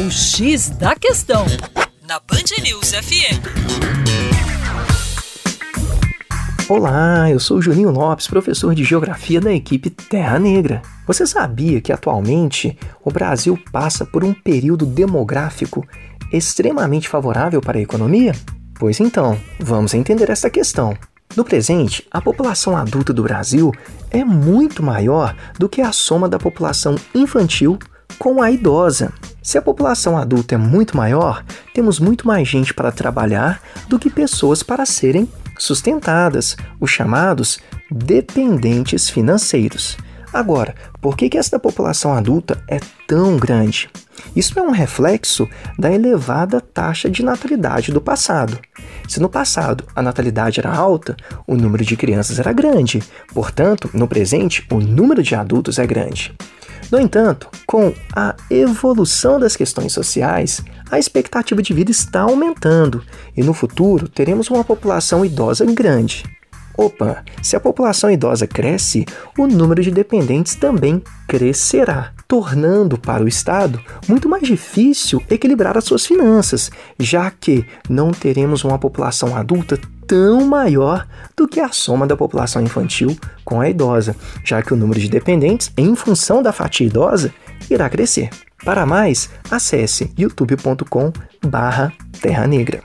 O X da Questão, na Band News FM. Olá, eu sou Juninho Lopes, professor de Geografia da equipe Terra Negra. Você sabia que atualmente o Brasil passa por um período demográfico extremamente favorável para a economia? Pois então, vamos entender essa questão. No presente, a população adulta do Brasil é muito maior do que a soma da população infantil com a idosa. Se a população adulta é muito maior, temos muito mais gente para trabalhar do que pessoas para serem sustentadas, os chamados dependentes financeiros. Agora, por que, que essa população adulta é tão grande? Isso é um reflexo da elevada taxa de natalidade do passado. Se no passado a natalidade era alta, o número de crianças era grande, portanto, no presente, o número de adultos é grande. No entanto, com a evolução das questões sociais, a expectativa de vida está aumentando e no futuro teremos uma população idosa grande. Opa, se a população idosa cresce, o número de dependentes também crescerá, tornando para o Estado muito mais difícil equilibrar as suas finanças, já que não teremos uma população adulta tão maior do que a soma da população infantil com a idosa, já que o número de dependentes, em função da fatia idosa, irá crescer. Para mais, acesse youtube.com/terra negra.